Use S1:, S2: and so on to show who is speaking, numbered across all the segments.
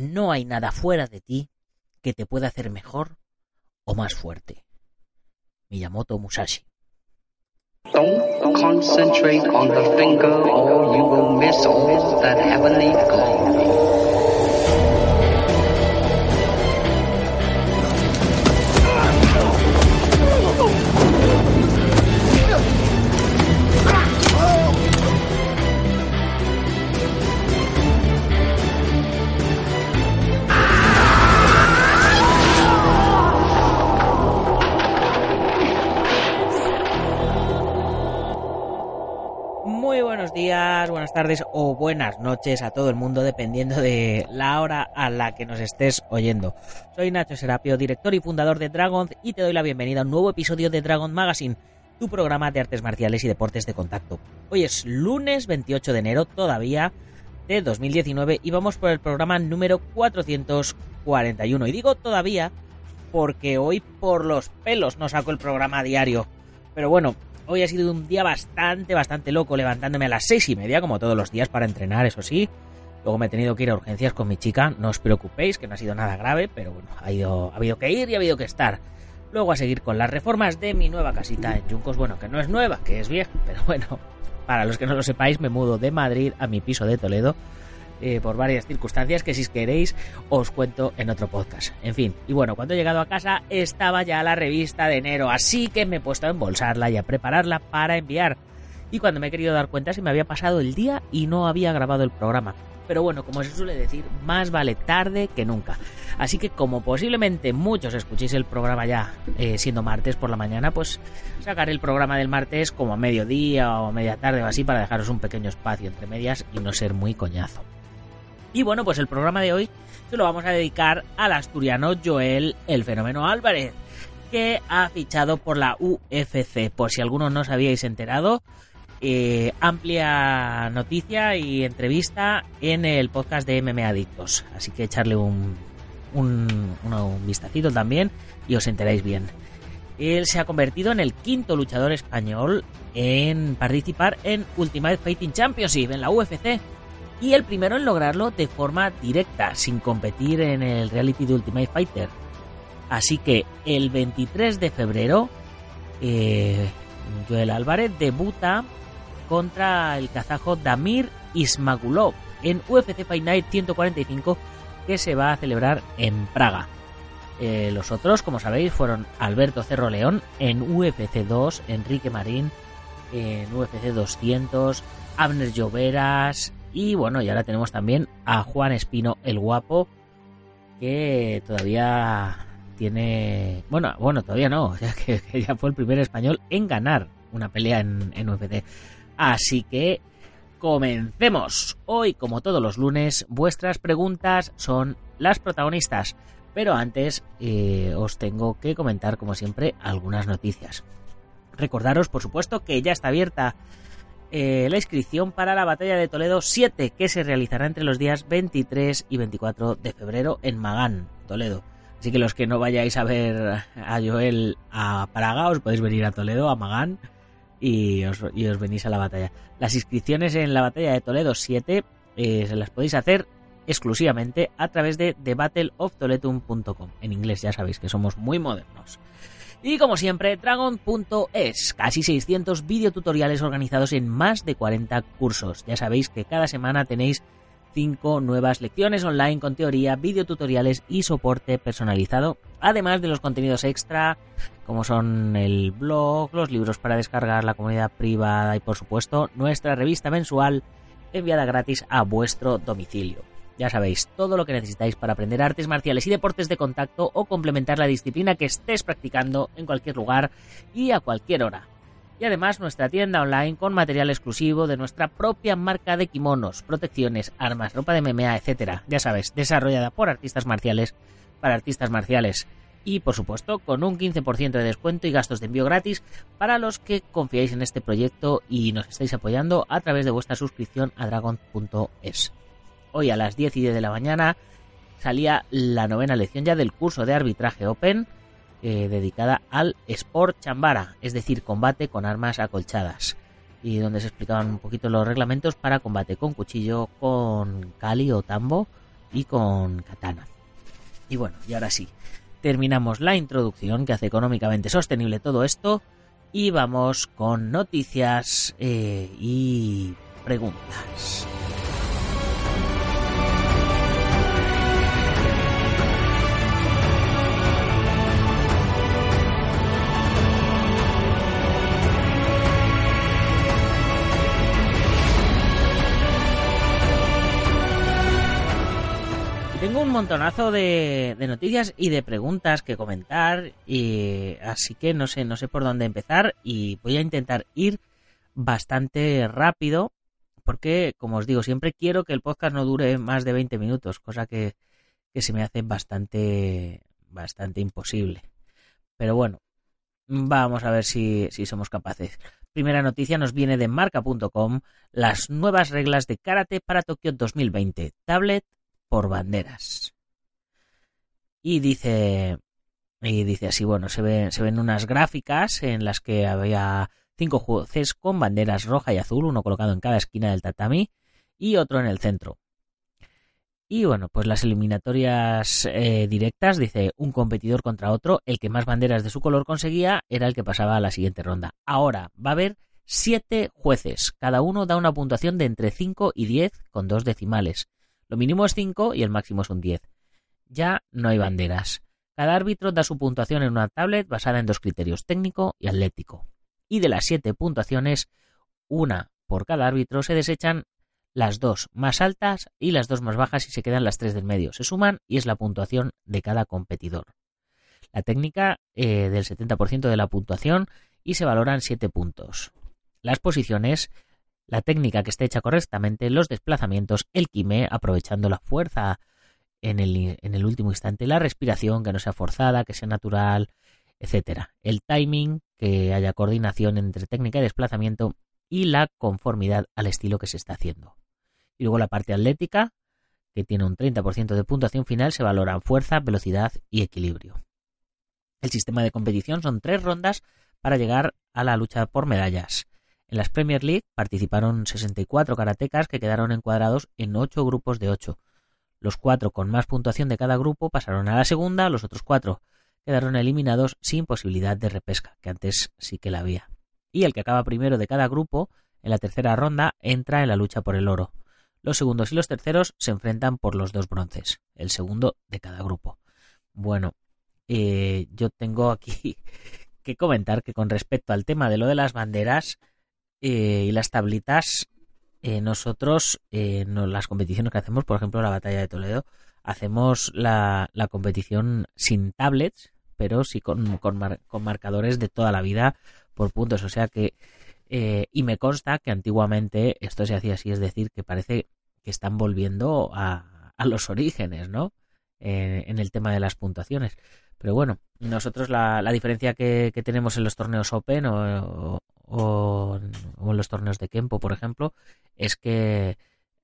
S1: no hay nada fuera de ti que te pueda hacer mejor o más fuerte. Miyamoto Musashi.
S2: Don't concentrate on the finger or you will miss all that heavenly glory.
S1: Buenas tardes o buenas noches a todo el mundo, dependiendo de la hora a la que nos estés oyendo. Soy Nacho Serapio, director y fundador de Dragon, y te doy la bienvenida a un nuevo episodio de Dragon Magazine, tu programa de artes marciales y deportes de contacto. Hoy es lunes 28 de enero, todavía de 2019, y vamos por el programa número 441. Y digo todavía porque hoy por los pelos no saco el programa diario. Pero bueno, Hoy ha sido un día bastante, bastante loco, levantándome a las seis y media, como todos los días, para entrenar, eso sí. Luego me he tenido que ir a urgencias con mi chica, no os preocupéis, que no ha sido nada grave, pero bueno, ha, ido, ha habido que ir y ha habido que estar. Luego a seguir con las reformas de mi nueva casita en Yuncos, bueno, que no es nueva, que es vieja, pero bueno, para los que no lo sepáis, me mudo de Madrid a mi piso de Toledo. Eh, por varias circunstancias que si queréis os cuento en otro podcast. En fin, y bueno, cuando he llegado a casa estaba ya la revista de enero, así que me he puesto a embolsarla y a prepararla para enviar. Y cuando me he querido dar cuenta se me había pasado el día y no había grabado el programa. Pero bueno, como se suele decir, más vale tarde que nunca. Así que como posiblemente muchos escuchéis el programa ya eh, siendo martes por la mañana, pues sacaré el programa del martes como a mediodía o media tarde o así para dejaros un pequeño espacio entre medias y no ser muy coñazo. Y bueno, pues el programa de hoy se lo vamos a dedicar al asturiano Joel El Fenómeno Álvarez, que ha fichado por la UFC. Por si alguno no os habíais enterado, eh, amplia noticia y entrevista en el podcast de MMA Adictos. Así que echarle un, un, un, un vistacito también y os enteráis bien. Él se ha convertido en el quinto luchador español en participar en Ultimate Fighting Championship, en la UFC y el primero en lograrlo de forma directa, sin competir en el reality de Ultimate Fighter. Así que el 23 de febrero, eh, Joel Álvarez debuta contra el kazajo Damir Ismagulov en UFC Fight Night 145 que se va a celebrar en Praga. Eh, los otros, como sabéis, fueron Alberto Cerro León en UFC 2, Enrique Marín en UFC 200, Abner Lloveras, y bueno, y ahora tenemos también a Juan Espino el Guapo, que todavía tiene... Bueno, bueno, todavía no, ya que, ya fue el primer español en ganar una pelea en, en UFC. Así que comencemos. Hoy, como todos los lunes, vuestras preguntas son las protagonistas. Pero antes eh, os tengo que comentar, como siempre, algunas noticias. Recordaros, por supuesto, que ya está abierta eh, la inscripción para la Batalla de Toledo 7, que se realizará entre los días 23 y 24 de febrero en Magán, Toledo. Así que los que no vayáis a ver a Joel a Praga, os podéis venir a Toledo, a Magán, y os, venís a la batalla. Las inscripciones en la Batalla de Toledo 7 eh, se las podéis hacer exclusivamente a través de thebattleoftoletum.com. En inglés ya sabéis que somos muy modernos. Y como siempre, Dragon.es, casi 600 videotutoriales organizados en más de 40 cursos. Ya sabéis que cada semana tenéis 5 nuevas lecciones online con teoría, videotutoriales y soporte personalizado, además de los contenidos extra, como son el blog, los libros para descargar, la comunidad privada y por supuesto nuestra revista mensual enviada gratis a vuestro domicilio. Ya sabéis, todo lo que necesitáis para aprender artes marciales y deportes de contacto o complementar la disciplina que estés practicando en cualquier lugar y a cualquier hora. Y además nuestra tienda online con material exclusivo de nuestra propia marca de kimonos, protecciones, armas, ropa de MMA, etc. Ya sabes, desarrollada por artistas marciales para artistas marciales. Y por supuesto con un 15% de descuento y gastos de envío gratis para los que confiáis en este proyecto y nos estáis apoyando a través de vuestra suscripción a dragon.es hoy a las 10 y 10 de la mañana salía la novena lección ya del curso de arbitraje Open eh, dedicada al Sport Chambara, es decir, combate con armas acolchadas. Y donde se explicaban un poquito los reglamentos para combate con cuchillo, con cali o tambo y con Katana. Y bueno, y ahora sí, terminamos la introducción que hace económicamente sostenible todo esto y vamos con noticias eh, y preguntas. Tengo un montonazo de, de, noticias y de preguntas que comentar, y así que no sé, no sé por dónde empezar y voy a intentar ir bastante rápido porque, como os digo, siempre quiero que el podcast no dure más de 20 minutos, cosa que, que se me hace bastante, bastante imposible. Pero bueno, vamos a ver si, si somos capaces. Primera noticia nos viene de marca.com, las nuevas reglas de karate para Tokio 2020, tablet por banderas. Y dice, y dice así, bueno, se, ve, se ven unas gráficas en las que había cinco jueces con banderas roja y azul, uno colocado en cada esquina del tatami y otro en el centro. Y bueno, pues las eliminatorias eh, directas, dice un competidor contra otro, el que más banderas de su color conseguía era el que pasaba a la siguiente ronda. Ahora va a haber siete jueces, cada uno da una puntuación de entre 5 y 10 con dos decimales. Lo mínimo es 5 y el máximo es un 10. Ya no hay banderas. Cada árbitro da su puntuación en una tablet basada en dos criterios, técnico y atlético. Y de las siete puntuaciones, una por cada árbitro, se desechan las dos más altas y las dos más bajas y se quedan las tres del medio. Se suman y es la puntuación de cada competidor. La técnica eh, del 70% de la puntuación y se valoran 7 puntos. Las posiciones la técnica que esté hecha correctamente, los desplazamientos, el quimé, aprovechando la fuerza en el, en el último instante, la respiración, que no sea forzada, que sea natural, etcétera. El timing, que haya coordinación entre técnica y desplazamiento y la conformidad al estilo que se está haciendo. Y luego la parte atlética, que tiene un 30% de puntuación final, se valoran fuerza, velocidad y equilibrio. El sistema de competición son tres rondas para llegar a la lucha por medallas. En las Premier League participaron 64 karatecas que quedaron encuadrados en 8 grupos de 8. Los cuatro con más puntuación de cada grupo pasaron a la segunda, los otros cuatro quedaron eliminados sin posibilidad de repesca, que antes sí que la había. Y el que acaba primero de cada grupo, en la tercera ronda, entra en la lucha por el oro. Los segundos y los terceros se enfrentan por los dos bronces, el segundo de cada grupo. Bueno, eh, yo tengo aquí que comentar que con respecto al tema de lo de las banderas, eh, y las tablitas, eh, nosotros, eh, las competiciones que hacemos, por ejemplo, la batalla de Toledo, hacemos la, la competición sin tablets, pero sí con, con, marcadores de toda la vida por puntos. O sea que, y me consta que antiguamente esto se hacía así, es decir, que parece que están volviendo a, a los orígenes, ¿no? en el tema de las puntuaciones. Pero bueno, nosotros la, la diferencia que, que, tenemos en los torneos Open o, en los torneos de Kempo, por ejemplo, es que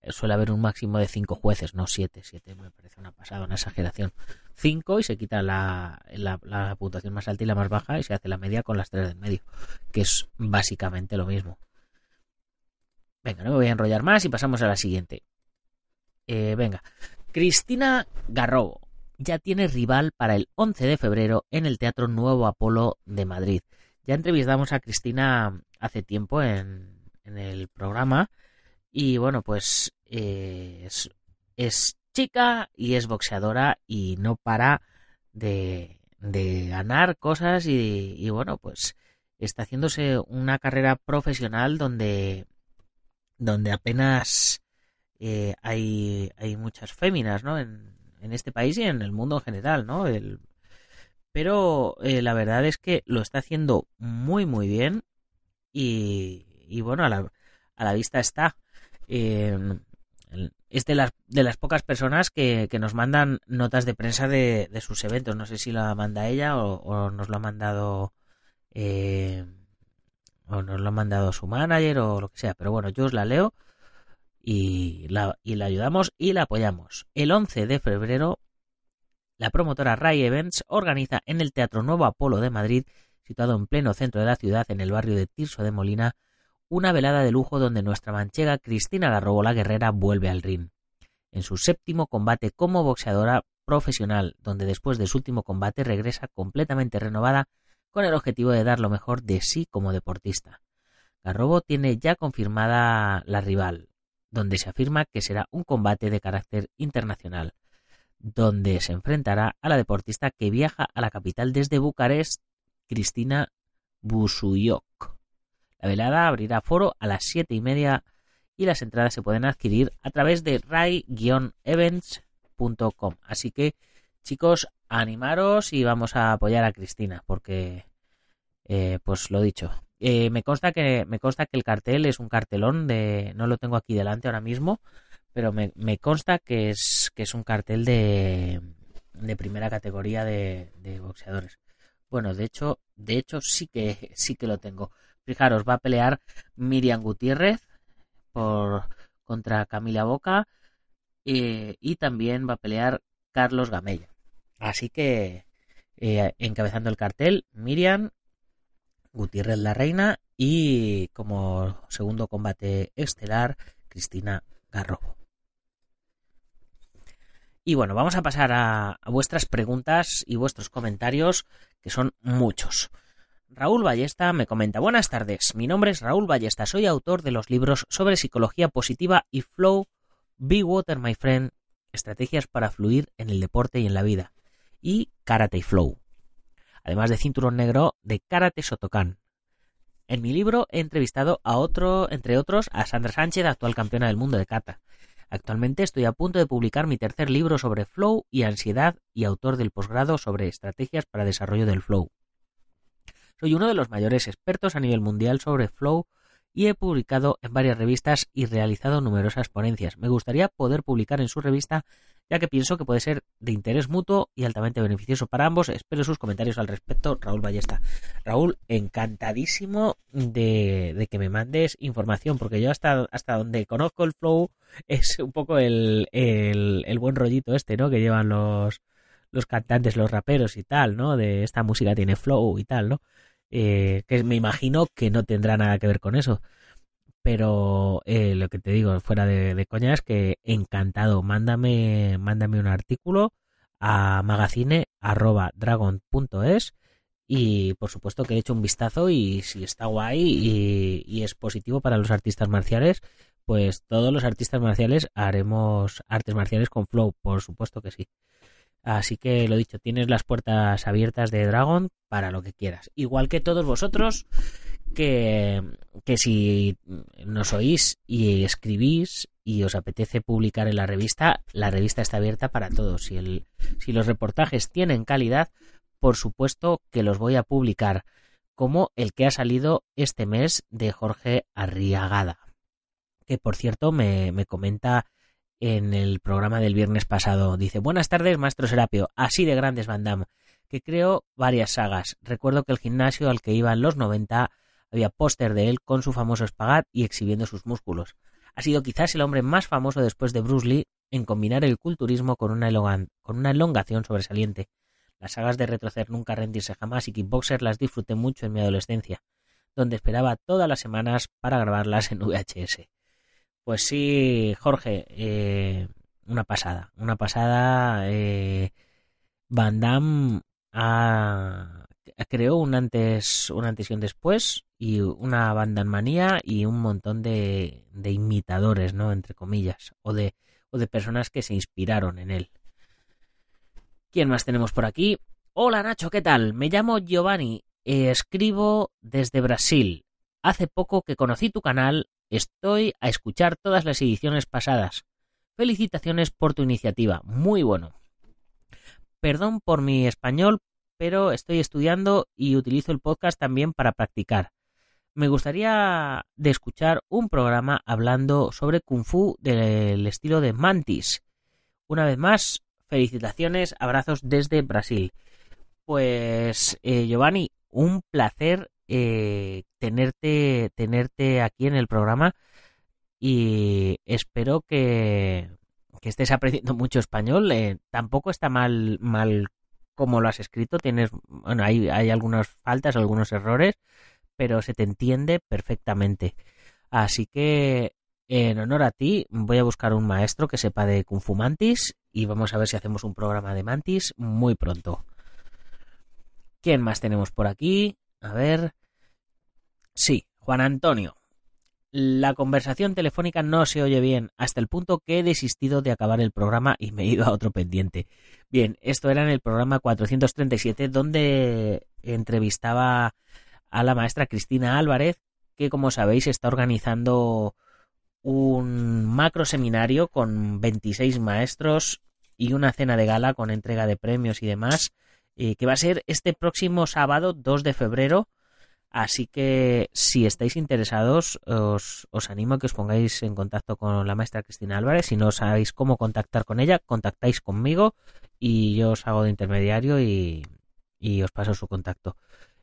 S1: suele haber un máximo de cinco jueces, no siete. Siete me parece una pasada, una exageración. Cinco y se quita la, la, puntuación más alta y la más baja y se hace la media con las tres del medio, que es básicamente lo mismo. Venga, no me voy a enrollar más y pasamos a la siguiente. Eh, venga, Cristina Garrobo ya tiene rival para el 11 de febrero en el Teatro Nuevo Apolo de Madrid. Ya entrevistamos a Cristina hace tiempo en, el programa y bueno, pues eh, es, chica y es boxeadora y no para de, ganar cosas y, bueno, pues está haciéndose una carrera profesional donde, donde apenas eh, hay, hay muchas féminas, ¿no? En, en este país y en el mundo en general, ¿no? El, pero eh, la verdad es que lo está haciendo muy muy bien y, bueno, a la, vista está. Em, es de las, de las pocas personas que, nos mandan notas de prensa de, sus eventos. No sé si la manda ella o, nos lo ha mandado eh, o nos lo ha mandado su manager o lo que sea. Pero bueno, yo os la leo y la, y la ayudamos y la apoyamos. El 11 de febrero la promotora Ray Events organiza en el Teatro Nuevo Apolo de Madrid, situado en pleno centro de la ciudad, en el barrio de Tirso de Molina, una velada de lujo donde nuestra manchega Cristina Garrobo la Guerrera vuelve al ring. en su séptimo combate como boxeadora profesional, donde después de su último combate regresa completamente renovada con el objetivo de dar lo mejor de sí como deportista. Garrobo tiene ya confirmada la rival, donde se afirma que será un combate de carácter internacional, donde se enfrentará a la deportista que viaja a la capital desde Bucarest, Cristina Busuyok. La velada abrirá foro a las siete y media y las entradas se pueden adquirir a través de rai-events.com. Así que, chicos, animaros y vamos a apoyar a Cristina, porque, eh, pues lo dicho. Eh, me consta que me consta que el cartel es un cartelón de, no lo tengo aquí delante ahora mismo, pero me, consta que es que es un cartel de, de primera categoría de, boxeadores. Bueno, de hecho, de hecho sí que sí que lo tengo. Fijaros, va a pelear Miriam Gutiérrez, por contra Camila Boca eh, y también va a pelear Carlos Gamella. Así que eh, encabezando el cartel, Miriam Gutiérrez la Reina y como segundo combate estelar, Cristina Garrobo. Y bueno, vamos a pasar a vuestras preguntas y vuestros comentarios, que son muchos. Raúl Ballesta me comenta Buenas tardes, mi nombre es Raúl Ballesta, soy autor de los libros sobre psicología positiva y flow, Be Water My Friend, estrategias para fluir en el deporte y en la vida, y Karate Flow, además de cinturón negro de Karate Sotokan. En mi libro he entrevistado a otro, entre otros, a Sandra Sánchez, actual campeona del mundo de kata. Actualmente estoy a punto de publicar mi tercer libro sobre flow y ansiedad y autor del posgrado sobre estrategias para desarrollo del flow. Soy uno de los mayores expertos a nivel mundial sobre flow y he publicado en varias revistas y realizado numerosas ponencias. Me gustaría poder publicar en su revista ya que pienso que puede ser de interés mutuo y altamente beneficioso para ambos. Espero sus comentarios al respecto, Raúl Ballesta. Raúl, encantadísimo de, que me mandes información, porque yo hasta, hasta donde conozco el flow es un poco el, el buen rollito este, ¿no? Que llevan los, los cantantes, los raperos y tal, ¿no? De esta música tiene flow y tal, ¿no? Eh, que me imagino que no tendrá nada que ver con eso. Pero eh, lo que te digo, fuera de, coña, es que encantado. Mándame, mándame un artículo a magazine.dragon.es y por supuesto que he hecho un vistazo y si está guay y, y, es positivo para los artistas marciales, pues todos los artistas marciales haremos artes marciales con flow, por supuesto que sí. Así que lo dicho, tienes las puertas abiertas de Dragon para lo que quieras. Igual que todos vosotros que, que si nos oís y escribís y os apetece publicar en la revista, la revista está abierta para todos. Si, el, si los reportajes tienen calidad, por supuesto que los voy a publicar, como el que ha salido este mes de Jorge Arriagada, que por cierto me, me comenta en el programa del viernes pasado. Dice, buenas tardes, maestro Serapio, así de grandes Van Damme, que creo varias sagas. Recuerdo que el gimnasio al que iba en los 90 había póster de él con su famoso espagat y exhibiendo sus músculos. Ha sido quizás el hombre más famoso después de Bruce Lee en combinar el culturismo con una, con una elongación sobresaliente. Las sagas de retroceder nunca, rendirse jamás y kickboxer las disfruté mucho en mi adolescencia, donde esperaba todas las semanas para grabarlas en VHS. Pues sí, Jorge, eh, una pasada, una pasada. Eh, Van Damme ha, creó un antes, un antes y un después y una banda manía y un montón de, de imitadores, ¿no? Entre comillas, o de, o de personas que se inspiraron en él. ¿Quién más tenemos por aquí? Hola Nacho, ¿qué tal? Me llamo Giovanni, escribo desde Brasil. Hace poco que conocí tu canal Estoy a escuchar todas las ediciones pasadas. Felicitaciones por tu iniciativa. Muy bueno. Perdón por mi español, pero estoy estudiando y utilizo el podcast también para practicar. Me gustaría de escuchar un programa hablando sobre Kung Fu del estilo de Mantis. Una vez más, felicitaciones, abrazos desde Brasil. Pues eh, Giovanni, un placer eh, tenerte, tenerte aquí en el programa y espero que, que estés aprendiendo mucho español. Eh, tampoco está mal, mal como lo has escrito. Tienes, bueno, hay, hay algunas faltas, algunos errores, pero se te entiende perfectamente. Así que en honor a ti, voy a buscar un maestro que sepa de Kung Fu Mantis y vamos a ver si hacemos un programa de Mantis muy pronto. ¿Quién más tenemos por aquí? A ver. Sí, Juan Antonio. La conversación telefónica no se oye bien, hasta el punto que he desistido de acabar el programa y me he ido a otro pendiente. Bien, esto era en el programa 437, donde entrevistaba a la maestra Cristina Álvarez, que como sabéis está organizando un macro seminario con 26 maestros y una cena de gala con entrega de premios y demás, eh, que va a ser este próximo sábado 2 de febrero. Así que si estáis interesados, os, os, animo a que os pongáis en contacto con la maestra Cristina Álvarez. Si no sabéis cómo contactar con ella, contactáis conmigo y yo os hago de intermediario y, os paso su contacto.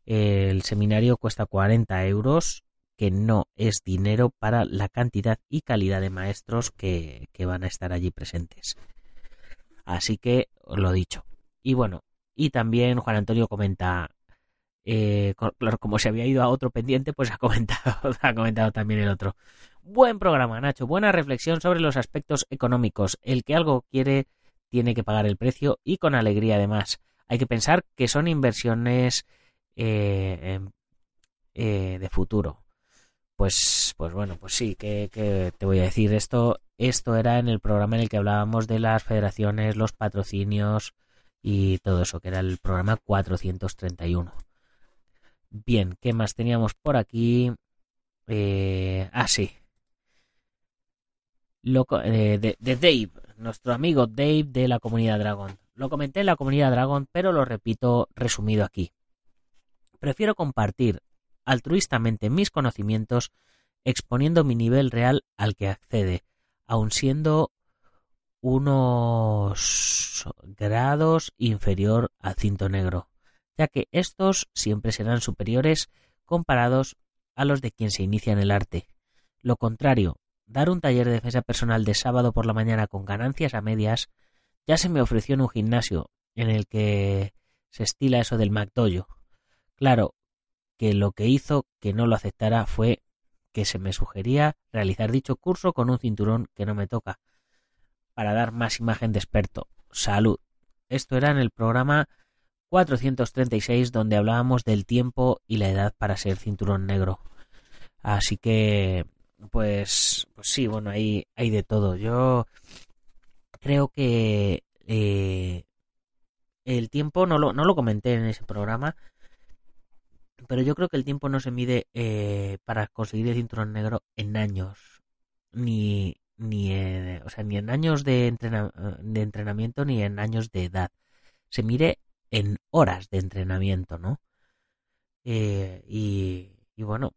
S1: El seminario cuesta 40 euros que no es dinero para la cantidad y calidad de maestros que, van a estar allí presentes. Así que os lo dicho. Y bueno, y también Juan Antonio comenta, eh, como se había ido a otro pendiente, pues ha comentado, ha comentado también el otro. Buen programa, Nacho. Buena reflexión sobre los aspectos económicos. El que algo quiere tiene que pagar el precio y con alegría además. Hay que pensar que son inversiones eh, eh, de futuro pues, pues bueno, pues sí, que, te voy a decir esto. Esto era en el programa en el que hablábamos de las federaciones, los patrocinios y todo eso, que era el programa 431. Bien, ¿qué más teníamos por aquí? Eh, ah, sí. Eh, de, de Dave, nuestro amigo Dave de la comunidad Dragon. Lo comenté en la comunidad Dragon, pero lo repito resumido aquí. Prefiero compartir altruistamente mis conocimientos exponiendo mi nivel real al que accede, aun siendo unos grados inferior al cinto negro, ya que estos siempre serán superiores comparados a los de quien se inicia en el arte. Lo contrario, dar un taller de defensa personal de sábado por la mañana con ganancias a medias ya se me ofreció en un gimnasio en el que se estila eso del McDojo. Claro, que lo que hizo que no lo aceptara fue que se me sugería realizar dicho curso con un cinturón que no me toca, para dar más imagen de experto. Salud. Esto era en el programa 436 donde hablábamos del tiempo y la edad para ser cinturón negro. Así que, pues, pues sí, bueno, ahí hay de todo. Yo creo que eh, el tiempo no lo, no lo comenté en ese programa, pero yo creo que el tiempo no se mide eh, para conseguir el cinturón negro en años, ni, ni, en, o sea, ni en años de, de entrenamiento ni en años de edad. Se mide en horas de entrenamiento, ¿no? Eh, y, bueno,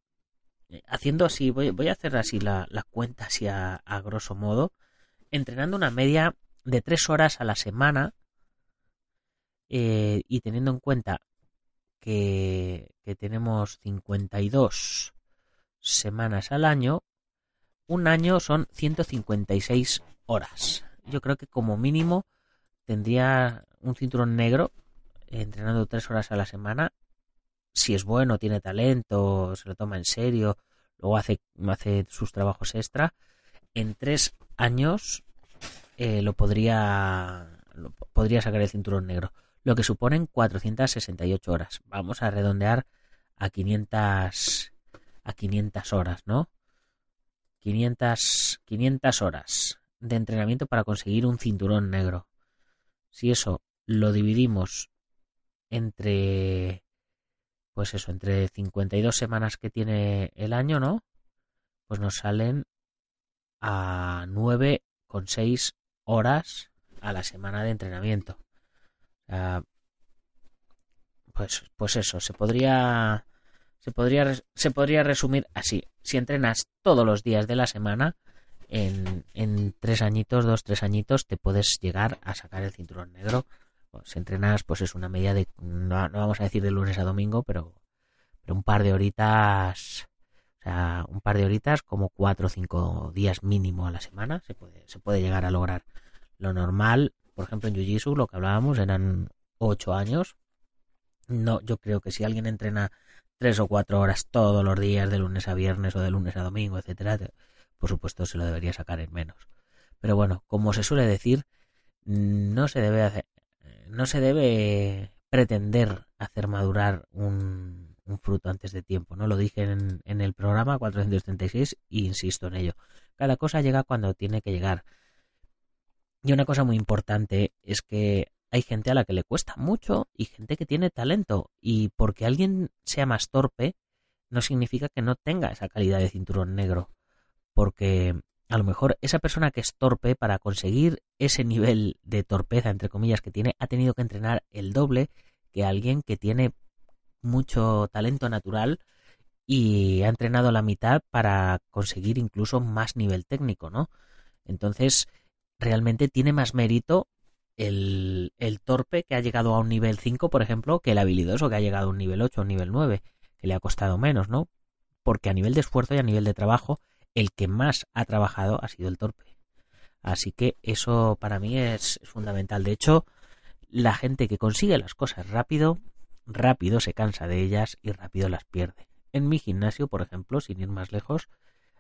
S1: eh, haciendo así, voy, voy a hacer así la, cuenta así a, grosso modo, entrenando una media de tres horas a la semana eh, y teniendo en cuenta que, tenemos 52 semanas al año, un año son 156 horas. Yo creo que como mínimo tendría un cinturón negro entrenando tres horas a la semana. Si es bueno, tiene talento, se lo toma en serio, luego hace, hace sus trabajos extra. En tres años eh, lo podría lo, podría sacar el cinturón negro lo que suponen 468 horas. Vamos a redondear a 500, a 500 horas, ¿no? 500, 500 horas de entrenamiento para conseguir un cinturón negro. Si eso lo dividimos entre, pues eso, entre 52 semanas que tiene el año, ¿no? Pues nos salen a 9,6 horas a la semana de entrenamiento. Pues, pues eso, se podría, se podría, se podría resumir así. Si entrenas todos los días de la semana, en, en tres añitos, dos, tres añitos, te puedes llegar a sacar el cinturón negro. Si entrenas, pues es una media de, no, vamos a decir de lunes a domingo, pero, pero un par de horitas, o sea, un par de horitas como cuatro o cinco días mínimo a la semana, se puede, se puede llegar a lograr. Lo normal por ejemplo, en Jiu-Jitsu, lo que hablábamos, eran ocho años. No, yo creo que si alguien entrena tres o cuatro horas todos los días, de lunes a viernes o de lunes a domingo, etcétera, por supuesto se lo debería sacar en menos. Pero bueno, como se suele decir, no se debe hacer, no se debe pretender hacer madurar un, fruto antes de tiempo. No lo dije en, en el programa 436 e insisto en ello. Cada cosa llega cuando tiene que llegar. Y una cosa muy importante es que hay gente a la que le cuesta mucho y gente que tiene talento. Y porque alguien sea más torpe, no significa que no tenga esa calidad de cinturón negro. Porque a lo mejor esa persona que es torpe para conseguir ese nivel de torpeza, entre comillas, que tiene, ha tenido que entrenar el doble que alguien que tiene mucho talento natural y ha entrenado la mitad para conseguir incluso más nivel técnico, ¿no? Entonces, realmente tiene más mérito el, el, torpe que ha llegado a un nivel 5, por ejemplo, que el habilidoso que ha llegado a un nivel 8 o un nivel 9, que le ha costado menos, ¿no? Porque a nivel de esfuerzo y a nivel de trabajo, el que más ha trabajado ha sido el torpe. Así que eso para mí es, fundamental. De hecho, la gente que consigue las cosas rápido, rápido se cansa de ellas y rápido las pierde. En mi gimnasio, por ejemplo, sin ir más lejos,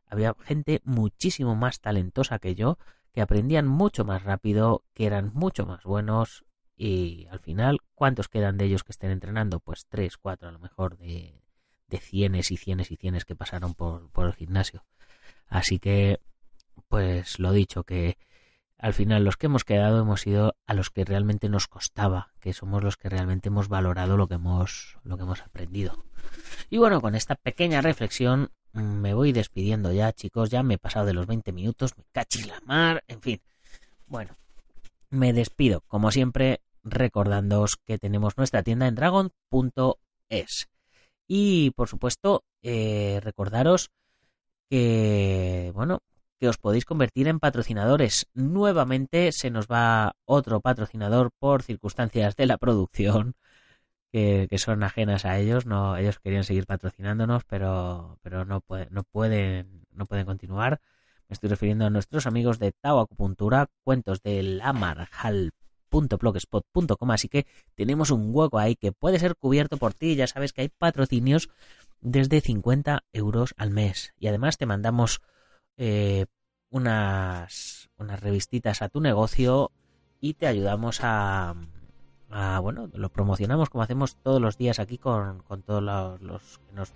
S1: había gente muchísimo más talentosa que yo, que aprendían mucho más rápido, que eran mucho más buenos y al final, ¿cuántos quedan de ellos que estén entrenando? Pues tres, cuatro a lo mejor de, de cienes y cienes y cienes que pasaron por, por el gimnasio. Así que, pues lo dicho, que al final los que hemos quedado hemos sido a los que realmente nos costaba, que somos los que realmente hemos valorado lo que hemos, lo que hemos aprendido. Y bueno, con esta pequeña reflexión mm, me voy despidiendo ya, chicos, ya me he pasado de los 20 minutos, me cachis la mar, en fin. Bueno, me despido, como siempre, recordándoos que tenemos nuestra tienda en dragon.es. Y por supuesto, eh, recordaros que, bueno, que os podéis convertir en patrocinadores. Nuevamente se nos va otro patrocinador por circunstancias de la producción que, son ajenas a ellos. No, ellos querían seguir patrocinándonos, pero, pero no, no, pueden, no pueden continuar. Me estoy refiriendo a nuestros amigos de Tau Acupuntura, cuentos del amarjal.blogspot.com, así que tenemos un hueco ahí que puede ser cubierto por ti. Ya sabes que hay patrocinios desde 50 euros al mes. Y además te mandamos eh, unas, unas revistitas a tu negocio y te ayudamos a, a, bueno, lo promocionamos como hacemos todos los días aquí con, con todos los, los, que nos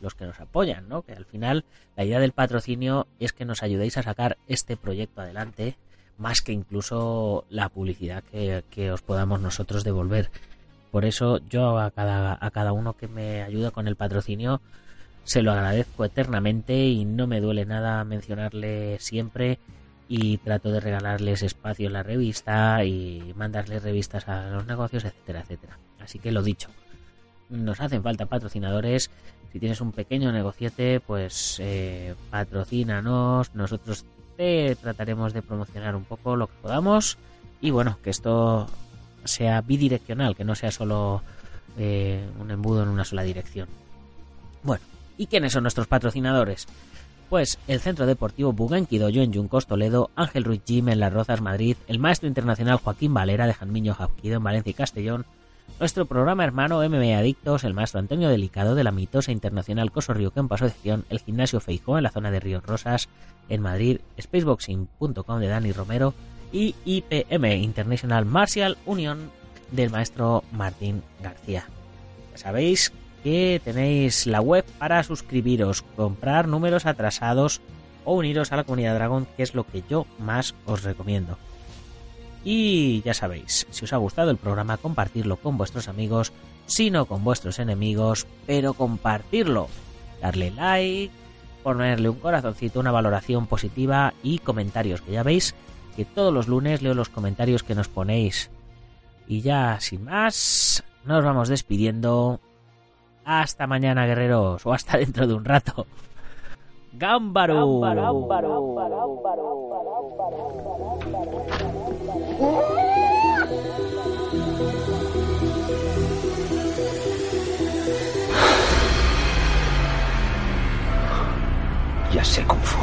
S1: los que nos apoyan, ¿no? Que al final la idea del patrocinio es que nos ayudéis a sacar este proyecto adelante, más que incluso la publicidad que, que os podamos nosotros devolver. Por eso yo a cada, a cada uno que me ayuda con el patrocinio se lo agradezco eternamente y no me duele nada mencionarle siempre y trato de regalarles espacio en la revista y mandarles revistas a los negocios, etcétera, etcétera. Así que lo dicho, nos hacen falta patrocinadores. Si tienes un pequeño negociete, pues eh, patrocínanos. Nosotros trataremos de promocionar un poco lo que podamos. Y bueno, que esto sea bidireccional, que no sea solo eh, un embudo en una sola dirección. Bueno, ¿y quiénes son nuestros patrocinadores? Pues el Centro Deportivo Buganquidoyo en Yuncos, Toledo, Ángel Ruiz Jim en Las Rozas, Madrid, el Maestro Internacional Joaquín Valera de Janmiño Japquido en Valencia y Castellón, nuestro programa hermano MMA Adictos, el Maestro Antonio Delicado de la mitosa Internacional Coso Río Campo Asociación, el Gimnasio Feijó en la zona de Ríos Rosas, en Madrid, Spaceboxing.com de Dani Romero, y IPM, International Martial Union, del maestro Martín García. sabéis que tenéis la web para suscribiros, comprar números atrasados o uniros a la comunidad Dragon, que es lo que yo más os recomiendo. Y ya sabéis, si os ha gustado el programa, compartirlo con vuestros amigos, si no con vuestros enemigos, pero compartirlo. Darle like, ponerle un corazoncito, una valoración positiva y comentarios, que ya veis que todos los lunes leo los comentarios que nos ponéis. Y ya, sin más, nos vamos despidiendo. Hasta mañana, guerreros, o hasta dentro de un rato. ¡Gámbaro! Ya sé Kung Fu.